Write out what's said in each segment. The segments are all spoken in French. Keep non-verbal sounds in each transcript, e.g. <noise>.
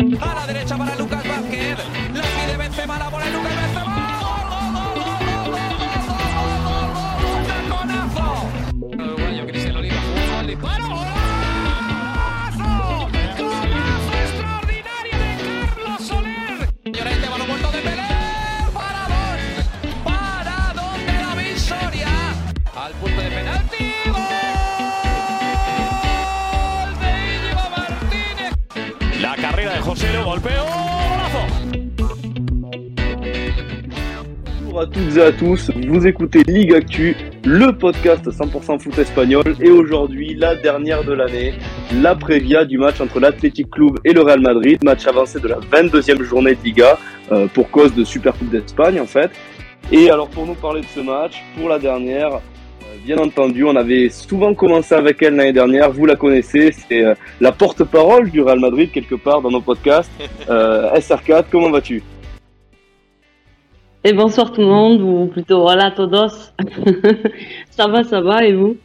A la derecha para Lucas golazo. Bonjour à toutes et à tous, vous écoutez Ligue Actu, le podcast 100% foot espagnol et aujourd'hui la dernière de l'année, la prévia du match entre l'Athletic Club et le Real Madrid, match avancé de la 22e journée de Liga euh, pour cause de Super Coupe d'Espagne en fait. Et alors pour nous parler de ce match, pour la dernière, bien entendu, on avait souvent commencé avec elle l'année dernière, vous la connaissez, c'est euh, la porte-parole du Real Madrid quelque part dans nos podcasts. <laughs> Euh, SR4, comment vas-tu? Et bonsoir tout le monde, ou plutôt voilà todos. <laughs> ça va, ça va, et vous?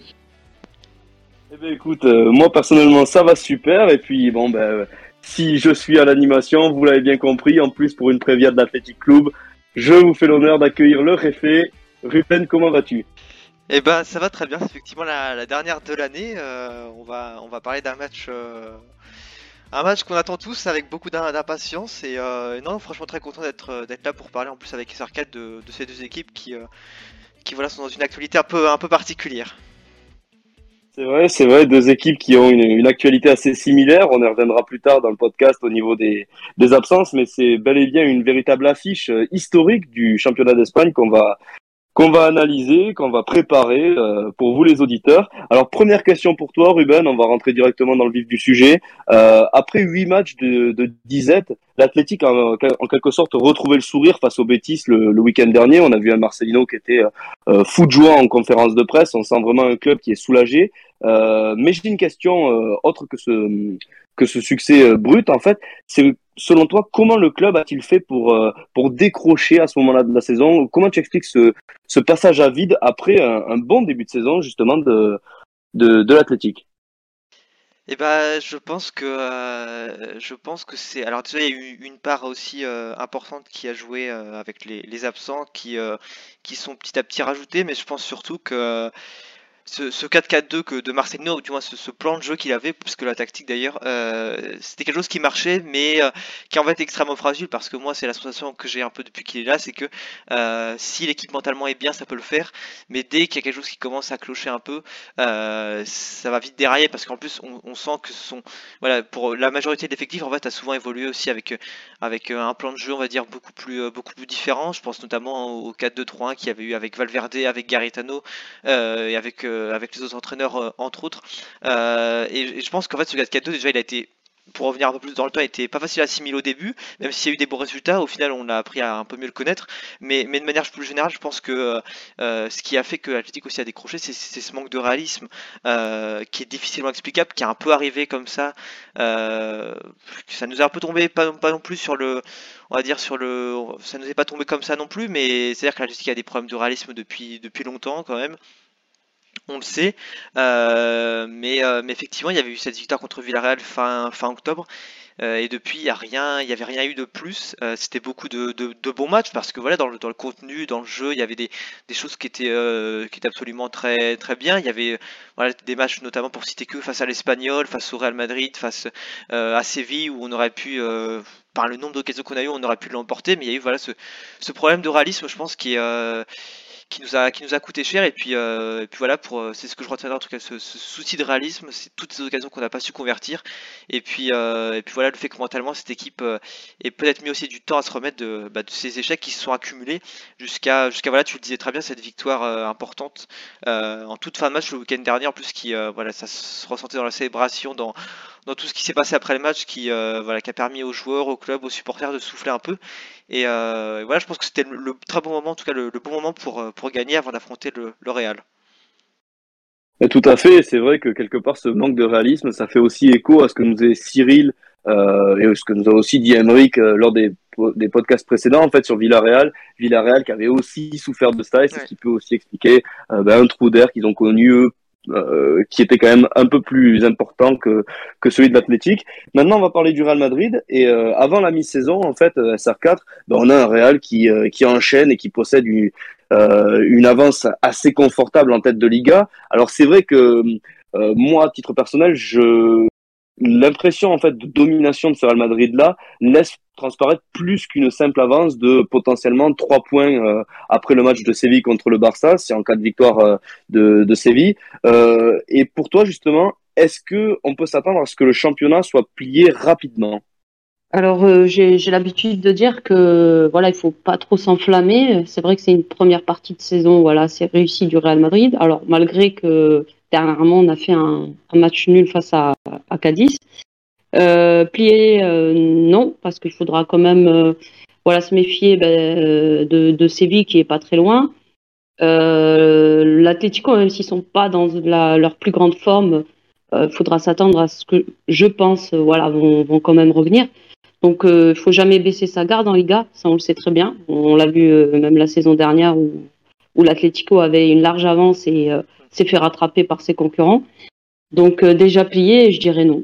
Eh ben écoute, euh, moi personnellement ça va super et puis bon ben euh, si je suis à l'animation, vous l'avez bien compris, en plus pour une prévia de l'Athletic Club, je vous fais l'honneur d'accueillir le réfé. Ruben, comment vas-tu? Eh ben, ça va très bien. C'est effectivement la, dernière de l'année. Euh, on va, on va parler d'un match, euh, un match qu'on attend tous avec beaucoup d'im- d'impatience. Et euh, non, franchement, très content d'être, d'être là pour parler en plus avec SR4 de, de ces deux équipes qui, qui voilà, sont dans une actualité un peu, un peu particulière. C'est vrai, c'est vrai, deux équipes qui ont une, actualité assez similaire. On y reviendra plus tard dans le podcast au niveau des, absences, mais c'est bel et bien une véritable affiche historique du championnat d'Espagne qu'on va qu'on va analyser, qu'on va préparer euh, pour vous les auditeurs. Alors première question pour toi, Ruben, on va rentrer directement dans le vif du sujet. Euh, après huit matchs de, de disette, l'Athletic a en, en quelque sorte retrouvé le sourire face au Betis le, le week-end dernier. On a vu un Marcelino qui était euh, fou de joie en conférence de presse. On sent vraiment un club qui est soulagé. Euh, mais j'ai une question euh, autre que ce que ce succès euh, brut en fait. Selon toi comment le club a-t-il fait pour euh, pour décrocher à ce moment-là de la saison Comment tu expliques ce ce passage à vide après un, bon début de saison justement de de, l'Athletic? Et ben, je pense que, euh, je pense que c'est. Alors déjà, il y a eu une part aussi euh, importante qui a joué avec les, les absents, qui, qui sont petit à petit rajoutés, mais je pense surtout que ce, ce 4-4-2 que de Marcelino, ou du moins ce, plan de jeu qu'il avait, puisque la tactique d'ailleurs, euh, c'était quelque chose qui marchait, mais euh, qui est en fait extrêmement fragile, parce que moi c'est la sensation que j'ai un peu depuis qu'il est là, c'est que euh, si l'équipe mentalement est bien, ça peut le faire, mais dès qu'il y a quelque chose qui commence à clocher un peu, ça va vite dérailler, parce qu'en plus on, sent que sont, voilà, pour la majorité de l'effectif en fait a souvent évolué aussi avec avec un plan de jeu on va dire beaucoup plus beaucoup plus différent. Je pense notamment au 4-2-3-1 qu'il y avait eu avec Valverde, avec Garitano et avec avec les autres entraîneurs euh, entre autres. Euh, et, je pense qu'en fait ce 4-4-2 déjà il a été pour revenir un peu plus dans le temps, était pas facile à assimiler au début, même s'il y a eu des bons résultats. Au final, on a appris à un peu mieux le connaître. Mais, mais de manière plus générale, je pense que euh, euh, ce qui a fait que l'Atlético aussi a décroché, c'est ce manque de réalisme euh, qui est difficilement explicable, qui est un peu arrivé comme ça. Euh, ça nous est un peu tombé, pas, non plus sur le, on va dire sur le, ça nous est pas tombé comme ça non plus, mais c'est à dire que l'Atlético a des problèmes de réalisme depuis depuis longtemps quand même. On le sait, euh, mais, euh, mais effectivement, il y avait eu cette victoire contre Villarreal fin, fin octobre, euh, et depuis, il y a rien, il y avait rien eu de plus. C'était beaucoup de, bons matchs parce que voilà, dans le, contenu, dans le jeu, il y avait des, choses qui étaient, absolument très, très bien. Il y avait des matchs notamment pour citer que face à l'Espagnol, face au Real Madrid, face à Séville où on aurait pu, par le nombre d'occasions qu'on a eu, on aurait pu l'emporter. Mais il y a eu voilà ce, problème de réalisme, je pense, qui est qui nous a qui nous a coûté cher. Et puis euh, et puis voilà pour euh, c'est ce que je retiendrai en tout cas ce, souci de réalisme c'est toutes ces occasions qu'on n'a pas su convertir. Et puis euh, et puis voilà le fait que mentalement cette équipe euh, ait peut-être mis aussi du temps à se remettre de, bah, de ces échecs qui se sont accumulés jusqu'à jusqu'à voilà tu le disais très bien cette victoire importante en toute fin de match le week-end dernier en plus qui voilà ça se ressentait dans la célébration dans dans tout ce qui s'est passé après le match qui voilà qui a permis aux joueurs au club aux supporters de souffler un peu et euh, voilà, je pense que c'était le, le très bon moment, en tout cas le, le bon moment pour, euh, pour gagner avant d'affronter le, le Real. Et Tout à fait, c'est vrai que quelque part ce manque de réalisme, ça fait aussi écho à ce que nous disait Cyril euh, et ce que nous a aussi dit Emeric euh, lors des, des podcasts précédents en fait sur Villarreal. Villarreal qui avait aussi souffert de ça et c'est Ouais. ce qui peut aussi expliquer euh, ben, un trou d'air qu'ils ont connu eux euh, qui était quand même un peu plus important que, que celui de l'Athletic. Maintenant, on va parler du Real Madrid. Et euh, avant la mi-saison, en fait, SR4, ben, on a un Real qui, qui enchaîne et qui possède une, une avance assez confortable en tête de Liga. Alors c'est vrai que moi, à titre personnel, je l'impression en fait de domination de ce Real Madrid là laisse transparaître plus qu'une simple avance de potentiellement trois points euh, après le match de Séville contre le Barça, c'est en cas de victoire euh, de, de, Séville. Euh, et pour toi justement, est-ce que on peut s'attendre à ce que le championnat soit plié rapidement? Alors j'ai l'habitude de dire que voilà il faut pas trop s'enflammer. C'est vrai que c'est une première partie de saison voilà c'est réussi du Real Madrid. Alors malgré que dernièrement on a fait un, match nul face à, à Cadiz, euh, plier, euh, non, parce qu'il faudra quand même euh, voilà, se méfier ben, de, de, Séville qui est pas très loin. L'Atlético, même s'ils sont pas dans leur plus grande forme, il faudra s'attendre à ce que je pense, voilà, vont, vont quand même revenir. Donc, il faut jamais baisser sa garde en Liga, ça on le sait très bien. On, l'a vu même la saison dernière où, où l'Atlético avait une large avance et s'est fait rattraper par ses concurrents. Donc, déjà plié, je dirais non.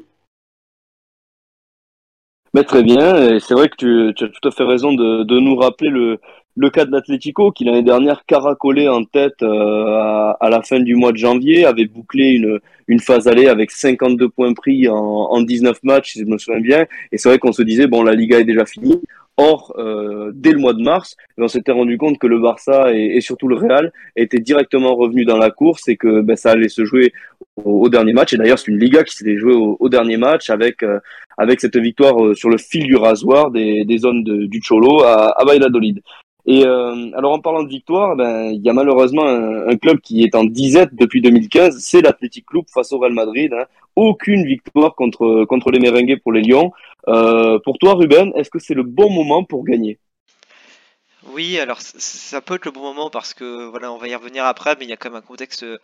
Mais très bien, c'est vrai que tu, as tout à fait raison de, nous rappeler le, cas de l'Atlético qui l'année dernière caracolait en tête euh, à, la fin du mois de janvier, avait bouclé une, une phase allée avec 52 points pris en, en 19 matchs, si je me souviens bien. Et c'est vrai qu'on se disait, bon, la Liga est déjà finie. Or, euh, dès le mois de mars, on s'était rendu compte que le Barça et, surtout le Real étaient directement revenus dans la course et que ben, ça allait se jouer au, dernier match. Et d'ailleurs, c'est une Liga qui s'était jouée au, dernier match avec euh, avec cette victoire euh, sur le fil du rasoir des, zones du Cholo à, à Valladolid. Et euh, alors en parlant de victoire, ben il y a malheureusement un, un, club qui est en disette depuis 2015, c'est l'Athletic Club face au Real Madrid. Hein. Aucune victoire contre contre les Merengues pour les Lions. Euh, pour toi, Ruben, est-ce que c'est le bon moment pour gagner? Oui, alors ça peut être le bon moment parce que voilà, on va y revenir après, mais il y a quand même un contexte euh,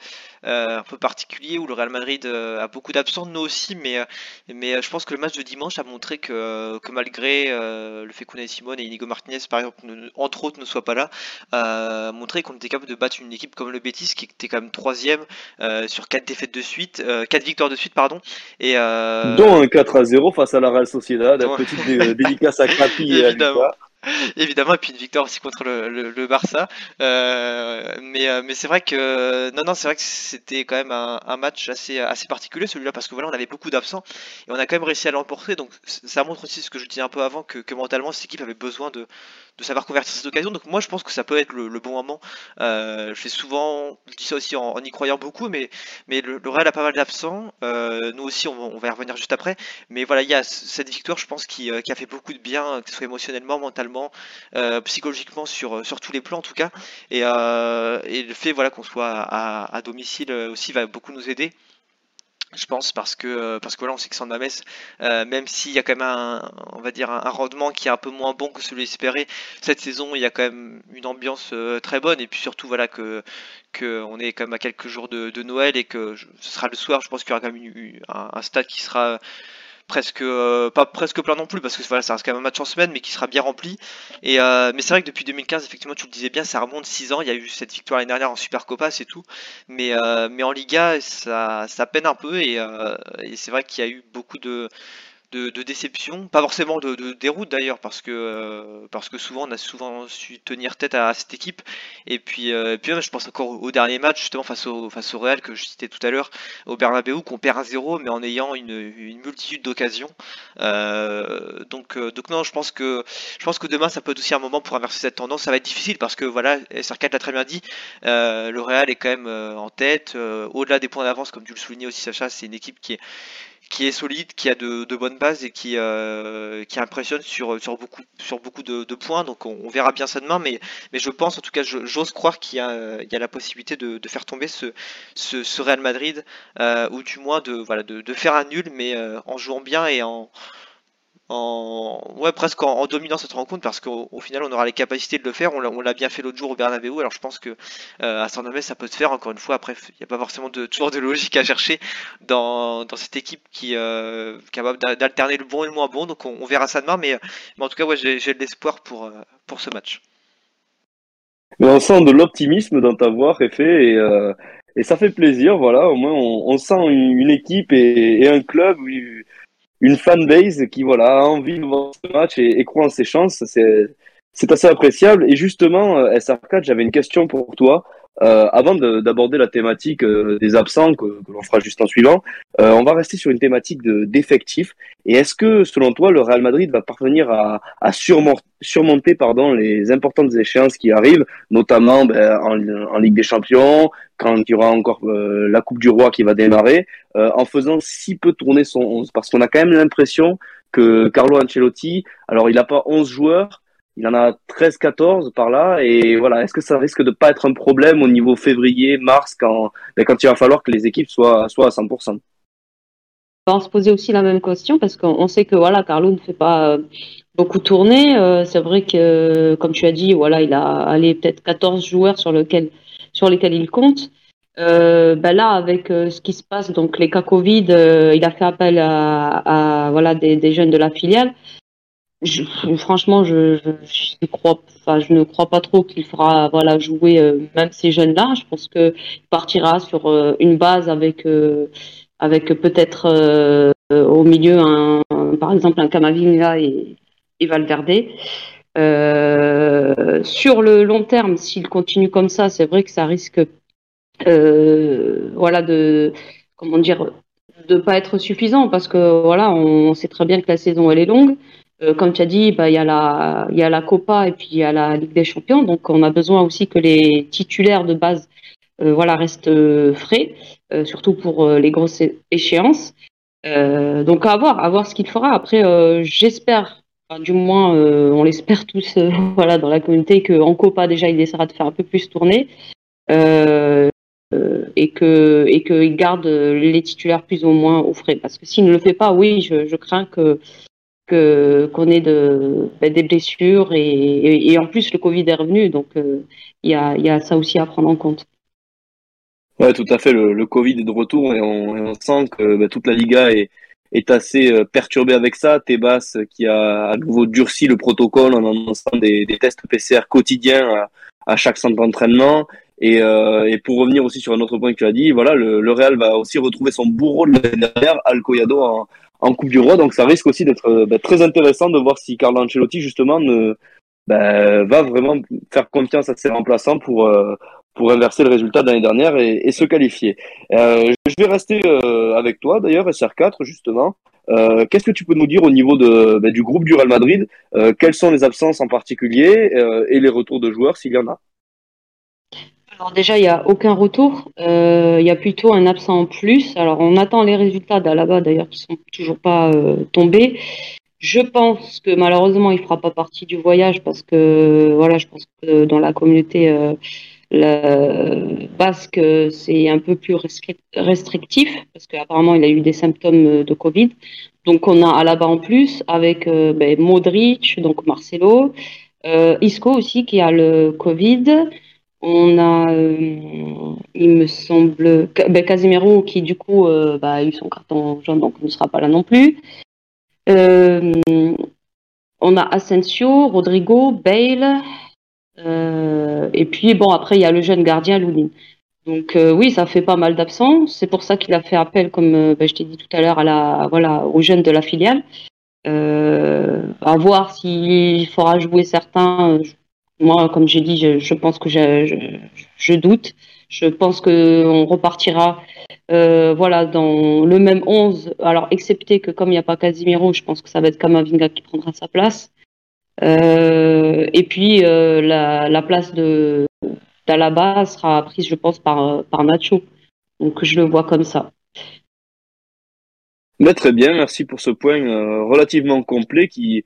un peu particulier où le Real Madrid euh, a beaucoup d'absents, nous aussi, mais, euh, mais je pense que le match de dimanche a montré que, que malgré le fait qu'Unai Simon et Inigo Martinez, par exemple, entre autres, ne soient pas là, a montré qu'on était capable de battre une équipe comme le Betis qui était quand même troisième sur quatre défaites de suite, quatre victoires de suite, pardon, et dont un 4 à 0 face à la Real Sociedad, la petite dédicace à Crapi et à. <laughs> Évidemment, et puis une victoire aussi contre le, Barça. Euh, mais euh, mais c'est vrai que non non, c'est vrai que c'était quand même un, match assez assez particulier celui-là parce que voilà, on avait beaucoup d'absents et on a quand même réussi à l'emporter. Donc ça montre aussi ce que je disais un peu avant que, mentalement cette équipe avait besoin de de savoir convertir cette occasion. Donc moi je pense que ça peut être le, bon moment. Euh, je fais souvent, dis ça aussi en, y croyant beaucoup, mais mais le, Real a pas mal d'absents. Nous aussi, on, on, va y revenir juste après. Mais voilà, il y a cette victoire, je pense, qui, qui a fait beaucoup de bien, que ce soit émotionnellement, mentalement euh, psychologiquement sur, euh, sur tous les plans en tout cas. Et, euh, le fait voilà, qu'on soit à, domicile aussi va beaucoup nous aider je pense parce que parce que voilà on sait que San Mames euh, même s'il y a quand même un on va dire un, rendement qui est un peu moins bon que celui espéré cette saison il y a quand même une ambiance très bonne et puis surtout voilà que que on est quand même à quelques jours de, Noël et que ce sera le soir je pense qu'il y aura quand même un, stade qui sera presque euh, pas presque plein non plus parce que voilà ça reste quand même un match en semaine mais qui sera bien rempli. Et euh, mais c'est vrai que depuis 2015 effectivement tu le disais bien ça remonte 6 ans. Il y a eu cette victoire l'année dernière en Super Copa c'est tout. Mais euh, mais en Liga ça ça peine un peu et, et c'est vrai qu'il y a eu beaucoup de de, déception, pas forcément de, déroute d'ailleurs, parce que euh, parce que souvent on a souvent su tenir tête à, cette équipe. Et puis, euh, puis je pense encore au, dernier match justement face au face au Real que je citais tout à l'heure, au Bernabeu, qu'on perd à zéro, mais en ayant une, une multitude d'occasions. Euh, donc donc non, je pense que je pense que demain ça peut être aussi un moment pour inverser cette tendance. Ça va être difficile parce que voilà, SR4 l'a très bien dit, le Real est quand même en tête, au-delà des points d'avance, comme tu le soulignais aussi Sacha, c'est une équipe qui est qui est solide, qui a de, de bonnes bases et qui, euh, qui impressionne sur, sur beaucoup, sur beaucoup de, de points. Donc on, on, verra bien ça demain, mais, mais je pense, en tout cas, j'ose croire qu'il y, y a la possibilité de, de faire tomber ce, ce, ce Real Madrid, euh, ou du moins de, voilà, de, de faire un nul, mais euh, en jouant bien et en, en ouais presque en, dominant cette rencontre parce qu'au final on aura les capacités de le faire. On l'a bien fait l'autre jour au Bernabeu alors je pense que euh, à San Mamés ça peut se faire. Encore une fois après il n'y a pas forcément de, toujours de logique à chercher dans, dans cette équipe qui euh, est capable d'alterner le bon et le moins bon. Donc on, verra ça demain mais, mais en tout cas ouais, j'ai de l'espoir pour, euh, pour ce match. Mais on sent de l'optimisme dans ta voix Réfé et et ça fait plaisir. Voilà, au moins on, sent une, équipe et, un club, une fanbase qui voilà a envie de voir ce match et, croit en ses chances. C'est assez appréciable. Et justement, euh, SR4, j'avais une question pour toi. Euh, avant d'aborder la thématique euh, des absents que, que l'on fera juste en suivant, euh, on va rester sur une thématique d'effectifs. et est-ce que, selon toi, le Real Madrid va parvenir à, à surmonter, pardon, les importantes échéances qui arrivent, notamment ben, en, en, Ligue des Champions, quand il y aura encore la Coupe du Roi qui va démarrer, en faisant si peu tourner son 11 Parce qu'on a quand même l'impression que Carlo Ancelotti, alors il n'a pas 11 joueurs, il en a 13-14 par là. Et voilà, est-ce que ça risque de pas être un problème au niveau février, mars, quand, ben, quand il va falloir que les équipes soient, soient à 100% On va se poser aussi la même question parce qu'on sait que voilà, Carlo ne fait pas euh, beaucoup tourner. Euh, c'est vrai que, comme tu as dit, voilà, il a allé peut-être 14 joueurs sur, lequel, sur lesquels il compte. Euh, ben là, avec ce qui se passe, donc les cas Covid, il a fait appel à, voilà des, jeunes de la filiale franchement, je, ne crois pas trop qu'il fera voilà jouer euh, même ces jeunes-là. Je pense que partira sur euh, une base avec euh, avec peut-être au milieu par exemple un Camavinga et, et Valverde. sur le long terme, s'il continue comme ça, c'est vrai que ça risque voilà de comment dire de pas être suffisant parce que voilà on sait très bien que la saison elle est longue euh, comme tu as dit, bah, il y, a la, Copa et puis il y a la Ligue des Champions. Donc, on a besoin aussi que les titulaires de base euh, restent euh, frais, surtout pour les grosses échéances. donc, à voir, à voir ce qu'il fera. Après, j'espère, du moins, on l'espère tous <laughs> voilà, dans la communauté, qu'en Copa, déjà, il essaiera de faire un peu plus tourner. et que et qu'il garde les titulaires plus ou moins au frais. Parce que s'il ne le fait pas, oui, je crains que qu'on ait de, ben, des blessures et, en plus le Covid est revenu, donc euh, il y, a, y, a, ça aussi à prendre en compte. Ouais, tout à fait. Le, Covid est de retour et on, sent que ben, toute la Liga est, est assez euh, perturbée avec ça. Tebas qui a à nouveau durci le protocole en annonçant des, tests PCR quotidiens à, chaque centre d'entraînement. Et, euh, pour revenir aussi sur un autre point que tu as dit, voilà, le, Real va aussi retrouver son bourreau de l'année dernière, Alcoyado, en Coupe du Roi. Donc ça risque aussi d'être euh, bah, très intéressant de voir si Carlo Ancelotti justement ne, bah, va vraiment faire confiance à ses remplaçants pour euh, pour inverser le résultat de l'année dernière et, et, se qualifier. Euh, je vais rester euh, avec toi d'ailleurs, SR4 justement. Euh, Qu'est-ce que tu peux nous dire au niveau de, bah, du groupe du Real Madrid? Quelles sont les absences en particulier et les retours de joueurs s'il y en a? Alors déjà, il n'y a aucun retour. Euh, il y a plutôt un absent en plus. Alors on attend les résultats d'Alaba d'ailleurs qui sont toujours pas euh, tombés. Je pense que malheureusement il fera pas partie du voyage parce que voilà, je pense que dans la communauté euh, basque c'est un peu plus restrictif parce qu'apparemment il a eu des symptômes de Covid. Donc on a Alaba en plus avec ben, Modric, donc Marcelo, Isco aussi qui a le Covid. On a, euh, il me semble, ben, qui du coup euh, bah, a eu son carton jaune, donc ne sera pas là non plus. Euh, on a Asensio, Rodrigo, Bale, et puis bon après il y a le jeune gardien Loulin. Donc oui, ça fait pas mal d'absents. C'est pour ça qu'il a fait appel, comme ben, je t'ai dit tout à l'heure, à la voilà aux jeunes de la filiale. à voir s'il fera jouer certains moi, comme j'ai dit, je, pense que je, doute. Je pense qu'on repartira euh, voilà, dans le même 11. Alors, excepté que comme il n'y a pas Casimiro, je pense que ça va être Kamavinga qui prendra sa place. Euh, et puis, euh, la, place de d'Alaba sera prise, je pense, par, par Nacho. Donc, je le vois comme ça. très bien, merci pour ce point relativement complet qui,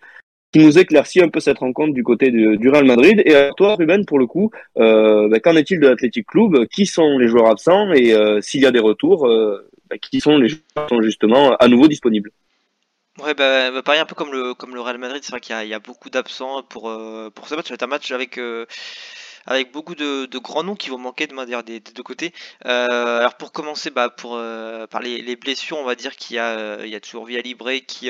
qui nous éclaircit un peu cette rencontre du côté du Real Madrid. Et à toi, Ruben, pour le coup, euh, bah, qu'en est-il de l'Athletic Club? Qui sont les joueurs absents? Et euh, s'il y a des retours, euh, bah, qui sont les joueurs qui sont justement à nouveau disponibles? Ouais, bah, bah, pareil, un peu comme le, comme le Real Madrid, c'est vrai qu'il y, a beaucoup d'absents pour, pour ce match. Être un match avec avec beaucoup de, grands noms qui vont manquer de dire des, deux côtés. Euh, alors pour commencer, bah, pour euh, par les, blessures, on va dire qu'il y a, euh, y a toujours Via Libre qui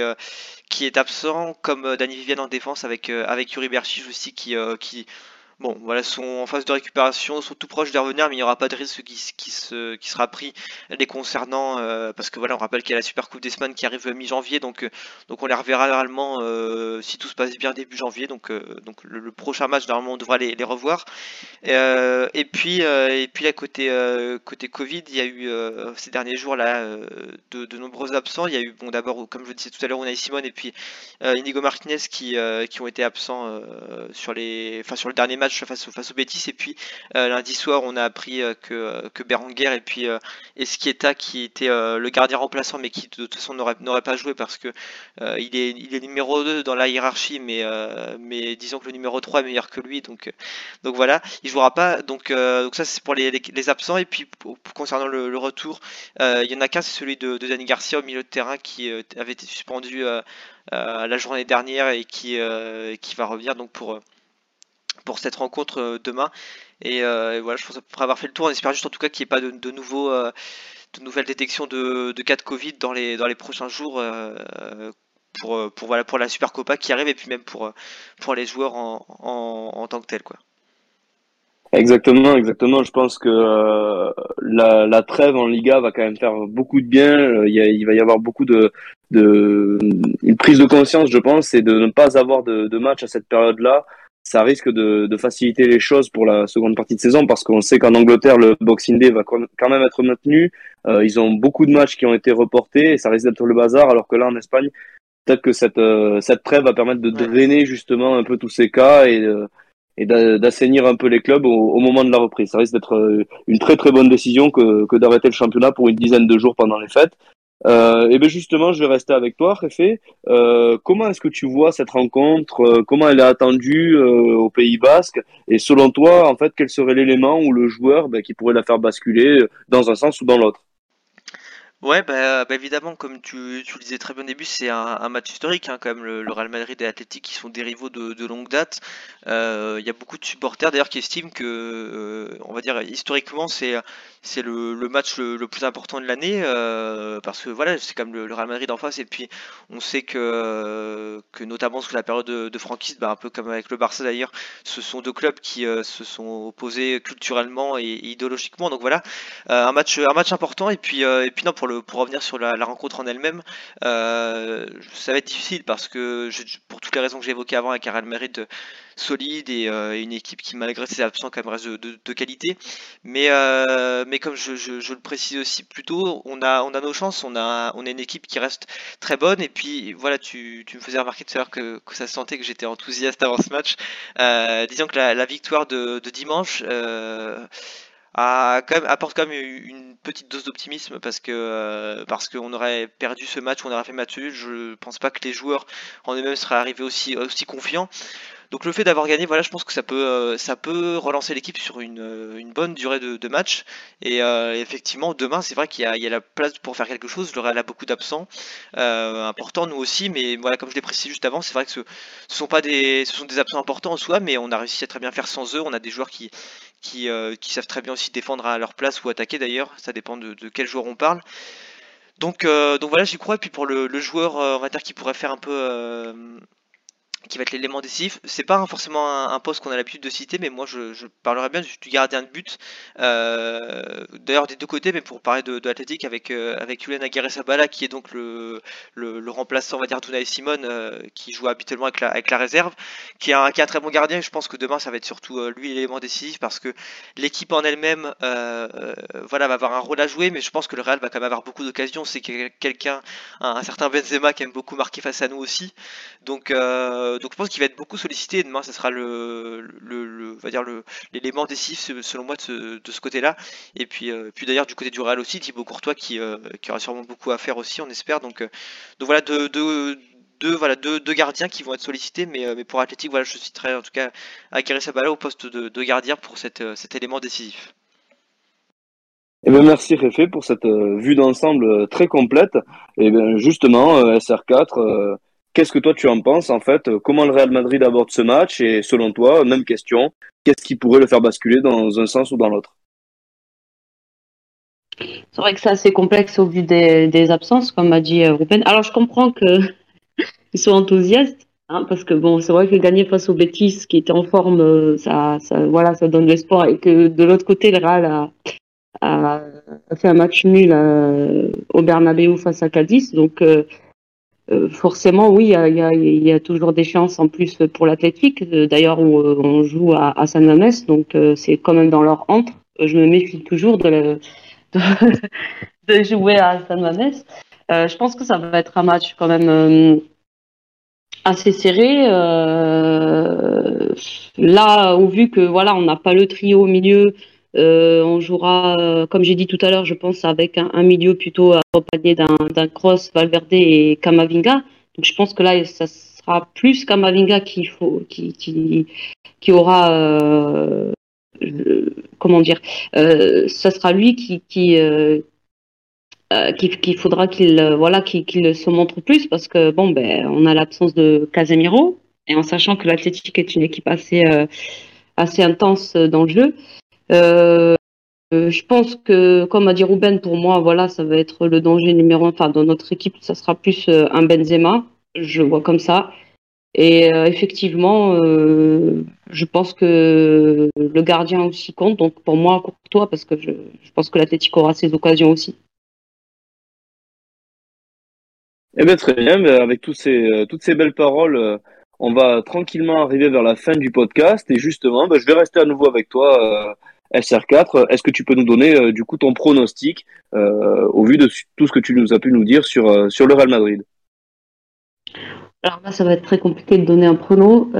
qui est absent, comme Dani Viviane en défense avec avec Yuri Berchich aussi qui qui bon, voilà, sont en phase de récupération, sont tout proches de revenir, mais il n'y aura pas de risque qui, qui, se, qui sera pris les concernant, euh, parce que voilà, on rappelle qu'il y a la Super Coupe des semaines qui arrive mi-janvier, donc, euh, donc on les reverra normalement euh, si tout se passe bien début janvier, donc, le, prochain match normalement on devra les, revoir. et puis, et côté Covid, il y a eu ces derniers jours là de, nombreux absents. Il y a eu bon d'abord, comme je le disais tout à l'heure, Unai Simon et puis Inigo Martinez qui, ont été absents sur le dernier match face, face aux Betis. Et puis euh, lundi soir, on a appris euh, que, euh, que Berenguer et puis Esquieta, qui était le gardien remplaçant, mais qui de toute façon n'aurait pas joué parce que il, est, il est numéro 2 dans la hiérarchie, mais, disons que le numéro 3 est meilleur que lui. Donc, donc voilà, il jouera pas. Donc, donc ça, c'est pour les, absents. Et puis concernant le, retour, il y en a qu'un, c'est celui de, de Dani Garcia au milieu de terrain qui avait été suspendu la journée dernière et qui, qui va revenir donc pour pour cette rencontre euh, demain. Euh, et, voilà, je pense après avoir fait le tour. On espère juste en tout cas qu'il n'y ait pas de, nouveaux euh, de nouvelles détections de, cas de Covid dans les, dans les prochains jours pour, pour, voilà, pour la Super Copa qui arrive et puis même pour, pour les joueurs en, en, tant que tels. Quoi. Exactement, exactement. Je pense que la, trêve en Liga va quand même faire beaucoup de bien. Il va y avoir beaucoup de, de, une prise de conscience, je pense, et de ne pas avoir de, de match à cette période-là ça risque de, de, faciliter les choses pour la seconde partie de saison parce qu'on sait qu'en Angleterre, le Boxing Day va quand même être maintenu. Euh, ils ont beaucoup de matchs qui ont été reportés et ça risque d'être le bazar, alors que là, en Espagne, peut-être que cette, euh, cette trêve va permettre de drainer justement un peu tous ces cas et, euh, et d'assainir un peu les clubs au, au, moment de la reprise. Ça risque d'être euh, une très très bonne décision que, que d'arrêter le championnat pour une dizaine de jours pendant les fêtes. Euh, et bien justement, je vais rester avec toi, Réfé. Euh, comment est-ce que tu vois cette rencontre? Euh, Comment elle est attendue euh, au Pays Basque? Et selon toi, en fait, quel serait l'élément ou le joueur ben, qui pourrait la faire basculer dans un sens ou dans l'autre? Ouais, bah, bah, évidemment, comme tu, le disais très bien au début, c'est un, match historique, hein, quand même, le, Real Madrid et l'Athletic qui sont des rivaux de, longue date. Euh, il y a beaucoup de supporters d'ailleurs qui estiment que, euh, on va dire, historiquement, c'est le, le, match le, plus important de l'année, euh, parce que voilà, c'est comme le, Real Madrid en face, et puis on sait que, que notamment sous la période de, de bah, un peu comme avec le Barça d'ailleurs, ce sont deux clubs qui se sont opposés culturellement et, idéologiquement, donc voilà, un match un match important, et puis et puis non pour le pour revenir sur la, rencontre en elle-même, euh, ça va être difficile parce que pour toutes les raisons que j'ai évoquées avant, avec un Real Madrid solide euh, et, une équipe qui malgré ses absents quand reste de, qualité. Mais, euh, mais comme je, le précise aussi plus tôt, on a, on a nos chances, on a, on a une équipe qui reste très bonne. Et puis voilà, tu, me faisais remarquer tout à l'heure que, ça se sentait que j'étais enthousiaste avant ce match. disons que la, victoire de dimanche apporte quand même une petite dose d'optimisme parce que euh, parce qu'on aurait perdu ce match, on aurait fait match nul. Je pense pas que les joueurs en eux-mêmes seraient arrivés aussi confiants. Donc le fait d'avoir gagné, voilà, je pense que ça peut, euh, relancer l'équipe sur une, euh, bonne durée de, match. Et effectivement, demain, c'est vrai qu'il y, a la place pour faire quelque chose. Le Real a beaucoup d'absents, euh, importants, nous aussi. Mais voilà, comme je l'ai précisé juste avant, c'est vrai que ce, sont pas des, absents importants en soi, mais on a réussi à très bien faire sans eux. On a des joueurs qui, euh, savent très bien aussi défendre à leur place ou attaquer d'ailleurs, ça dépend de, quel joueur on parle. Donc, euh, voilà, j'y crois. Et puis pour le, joueur, euh, qui pourrait faire un peu qui va être l'élément décisif. C'est pas forcément un, poste qu'on a l'habitude de citer, mais moi je, je parlerai bien du, gardien de but. Euh, d'ailleurs des deux côtés, mais pour parler de, de l'Athletic avec euh, avec Julian Aguirre Sabala qui est donc le, le, remplaçant, on va dire d'Unai Simon, euh, qui joue habituellement avec la, avec la réserve, qui est, un, qui très bon gardien. Je pense que demain ça va être surtout lui l'élément décisif parce que l'équipe en elle-même, voilà, va avoir un rôle à jouer, mais je pense que le Real va quand même avoir beaucoup d'occasions. C'est quelqu'un, un, un, certain Benzema qui aime beaucoup marquer face à nous aussi, donc donc je pense qu'il va être beaucoup sollicité. Demain, ce sera le, le, va dire l'élément décisif selon moi de ce, côté-là. Et puis, euh, puis d'ailleurs du côté du Real aussi, Thibaut Courtois qui, euh, aura sûrement beaucoup à faire aussi, on espère. Donc, euh, donc voilà deux, deux, voilà deux, gardiens qui vont être sollicités. Mais, pour Athletic, voilà, je citerai en tout cas Akira Sabala au poste de, gardien pour cet élément décisif. Eh bien, merci Réfé pour cette vue d'ensemble très complète. Et bien justement, SR4, Qu'est-ce que toi tu en penses en fait? Comment le Real Madrid aborde ce match? Et selon toi, même question, qu'est-ce qui pourrait le faire basculer dans un sens ou dans l'autre? C'est vrai que c'est assez complexe au vu des, absences, comme m'a dit euh, Ruben. Alors je comprends qu'ils <laughs> soient enthousiastes, Hein, parce que bon, c'est vrai que gagner face au Betis, qui était en forme, euh, ça, ça, voilà, ça donne l'espoir. Et que de l'autre côté, le Real a, a, fait un match nul euh, au Bernabeu face à Cadiz. Donc, forcément, oui, il y a, toujours des chances en plus pour l'Athletic. D'ailleurs, on, on, joue à, San Mamés, donc c'est quand même dans leur entre. Je me méfie toujours de, <laughs> jouer à San Mamés. je pense que ça va être un match quand même assez serré. Euh, là, au vu que voilà, on n'a pas le trio au milieu, euh, on jouera, euh, comme j'ai dit tout à l'heure, je pense avec un, un milieu plutôt accompagné d'un Cross, Valverde et Kamavinga. Donc je pense que là, ça sera plus Kamavinga qui faut, qui, qui, qui aura, euh, comment dire, euh, ça sera lui qui, qui, euh, qu'il faudra qu'il voilà qu'il se montre plus parce que bon ben on a l'absence de Casemiro et en sachant que l'Athletic est une équipe assez assez intense dans le jeu. Je pense que, comme a dit Ruben, pour moi, voilà, ça va être le danger numéro un. Enfin, dans notre équipe, ça sera plus un Benzema. Je vois comme ça. Et effectivement, je pense que le gardien aussi compte. Donc pour moi, toi, parce que je, pense que l'Athletic aura ses occasions aussi. Eh bien, très bien. Avec ces, euh, toutes ces belles paroles, euh, on va tranquillement arriver vers la fin du podcast. Et justement, ben, je vais rester à nouveau avec toi, euh, SR4. Est-ce que tu peux nous donner du coup ton pronostic au vu de tout ce que tu nous as pu nous dire sur, sur le Real Madrid? Alors là, ça va être très compliqué de donner un prono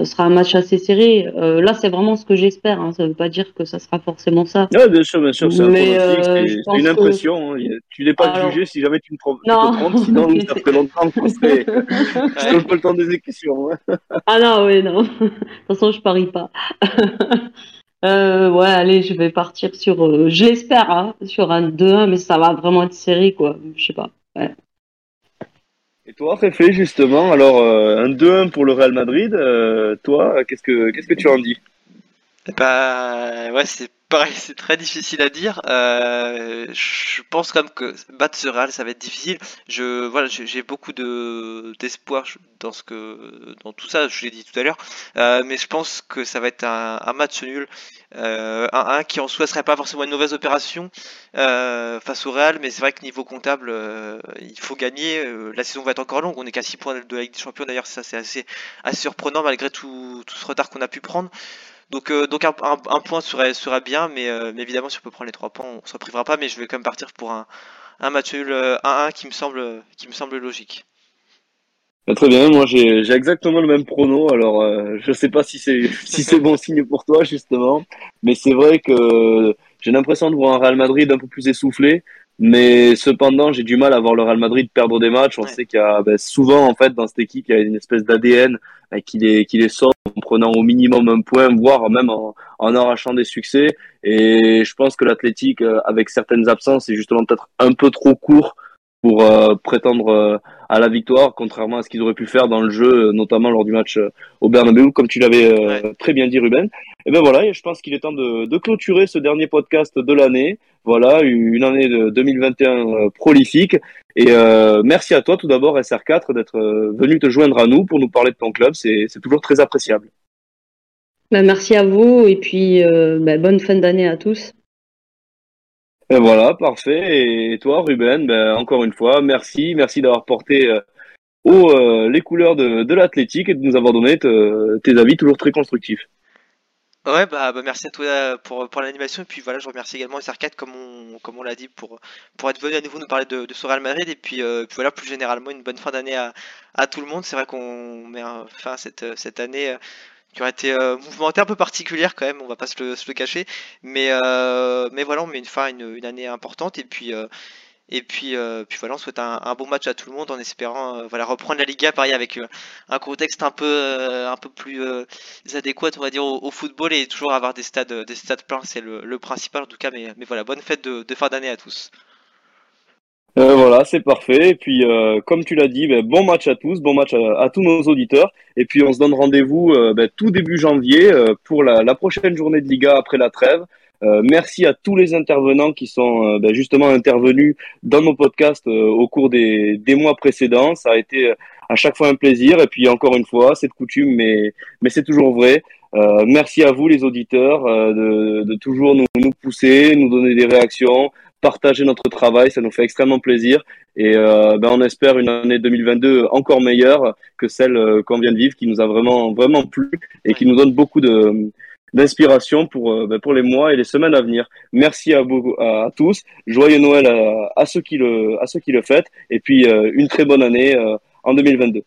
ce sera un match assez serré. Euh, là, c'est vraiment ce que j'espère. Hein. Ça ne veut pas dire que ça sera forcément ça. Oui, bien sûr, bien sûr. C'est euh, une impression. Hein. Tu n'es pas jugé si jamais tu me trompes. sinon, <laughs> ça fait longtemps qu'on serait. je donne <laughs> pas le temps des questions. Hein. <laughs> ah non, oui, non. de toute façon, je parie pas. euh, ouais, allez, je vais partir sur. Euh, je l'espère, hein, sur un 2-1, mais ça va vraiment être serré, quoi. Je sais pas. Ouais. Et toi, Réfé, justement, alors euh, un 2-1 pour le Real Madrid, euh, toi, qu'est-ce que qu'est-ce que tu en dis? Bah ouais, c'est pareil, c'est très difficile à dire. Euh, je pense quand même que battre ce Real, ça va être difficile. Je voilà, j'ai beaucoup de d'espoir dans ce que dans tout ça. Je l'ai dit tout à l'heure, euh, mais je pense que ça va être un, match nul, euh, un 1 qui en soi serait pas forcément une mauvaise opération face au Real, mais c'est vrai que niveau comptable, il faut gagner. La saison va être encore longue. On est qu'à 6 points de la Ligue des Champions. D'ailleurs, ça c'est assez assez surprenant malgré tout tout ce retard qu'on a pu prendre. Donc, euh, donc un, point serait bien, mais, euh, mais, évidemment, si on peut prendre les trois points, on ne se privera pas. Mais je vais quand même partir pour un, un match nul 1-1 euh, qui me semble, logique. Bah, très bien, moi j'ai exactement le même prono. Alors, euh, je sais pas si c'est <laughs> si c'est bon signe pour toi justement, mais c'est vrai que j'ai l'impression de voir un Real Madrid un peu plus essoufflé. Mais cependant, j'ai du mal à voir le Real Madrid perdre des matchs. On ouais. sait qu'il y a ben, souvent, en fait, dans cette équipe, il y a une espèce d'ADN ben, qui les, qui les sort en prenant au minimum un point, voire même en, en arrachant des succès. Et je pense que l'Athletic, euh, avec certaines absences, est justement peut-être un peu trop court pour euh, prétendre euh, à la victoire, contrairement à ce qu'ils auraient pu faire dans le jeu, notamment lors du match euh, au Bernabeu, comme tu l'avais ouais. très bien dit, Ruben. Et ben voilà, je pense qu'il est temps de, de, clôturer ce dernier podcast de l'année. Voilà, une année de 2021 prolifique. Et euh, merci à toi tout d'abord, SR4, d'être venu te joindre à nous pour nous parler de ton club. C'est toujours très appréciable. Ben, merci à vous et puis euh, ben, bonne fin d'année à tous. Voilà, parfait. Et toi, Ruben, ben, encore une fois, merci. Merci d'avoir porté euh, euh, les couleurs de, de l'athlétique et de nous avoir donné tes avis toujours très constructifs. Ouais, bah, bah, merci à toi pour, pour l'animation. Et puis voilà, je remercie également SR4, comme on, comme on l'a dit, pour, être venu à nouveau nous parler de, de ce Real Madrid. Et puis, euh, voilà, plus généralement, une bonne fin d'année à, à tout le monde. C'est vrai qu'on met fin à cette, cette année qui aurait été euh, mouvementée, un peu particulière quand même, on va pas se le, se le cacher. Mais, euh, mais voilà, on met une fin une, année importante et puis, euh, et puis, euh, puis voilà, on souhaite un, bon match à tout le monde en espérant voilà, reprendre la Liga, pareil, avec un contexte un peu, un peu plus adéquat, on va dire, au, football et toujours avoir des stades, des stades pleins, c'est le, principal en tout cas. Mais, mais voilà, bonne fête de fin d'année à tous. Euh, voilà, c'est parfait. Et puis, euh, comme tu l'as dit, ben, bon match à tous, bon match à, tous nos auditeurs. Et puis, on se donne rendez-vous euh, ben, tout début janvier pour la, la, prochaine journée de Liga après la trêve. merci à tous les intervenants qui sont ben, justement intervenus dans nos podcasts au cours des, des mois précédents. Ça a été à chaque fois un plaisir. Et puis encore une fois, c'est de coutume, mais, mais c'est toujours vrai. Euh, merci à vous les auditeurs euh, de, de, toujours nous, nous, pousser, nous donner des réactions, partager notre travail, ça nous fait extrêmement plaisir et euh, ben on espère une année 2022 encore meilleure que celle euh, qu'on vient de vivre, qui nous a vraiment vraiment plu et qui nous donne beaucoup de d'inspiration pour euh, ben pour les mois et les semaines à venir. Merci à tous, joyeux Noël à, ceux qui le à ceux qui le fêtent et puis une très bonne année en 2022.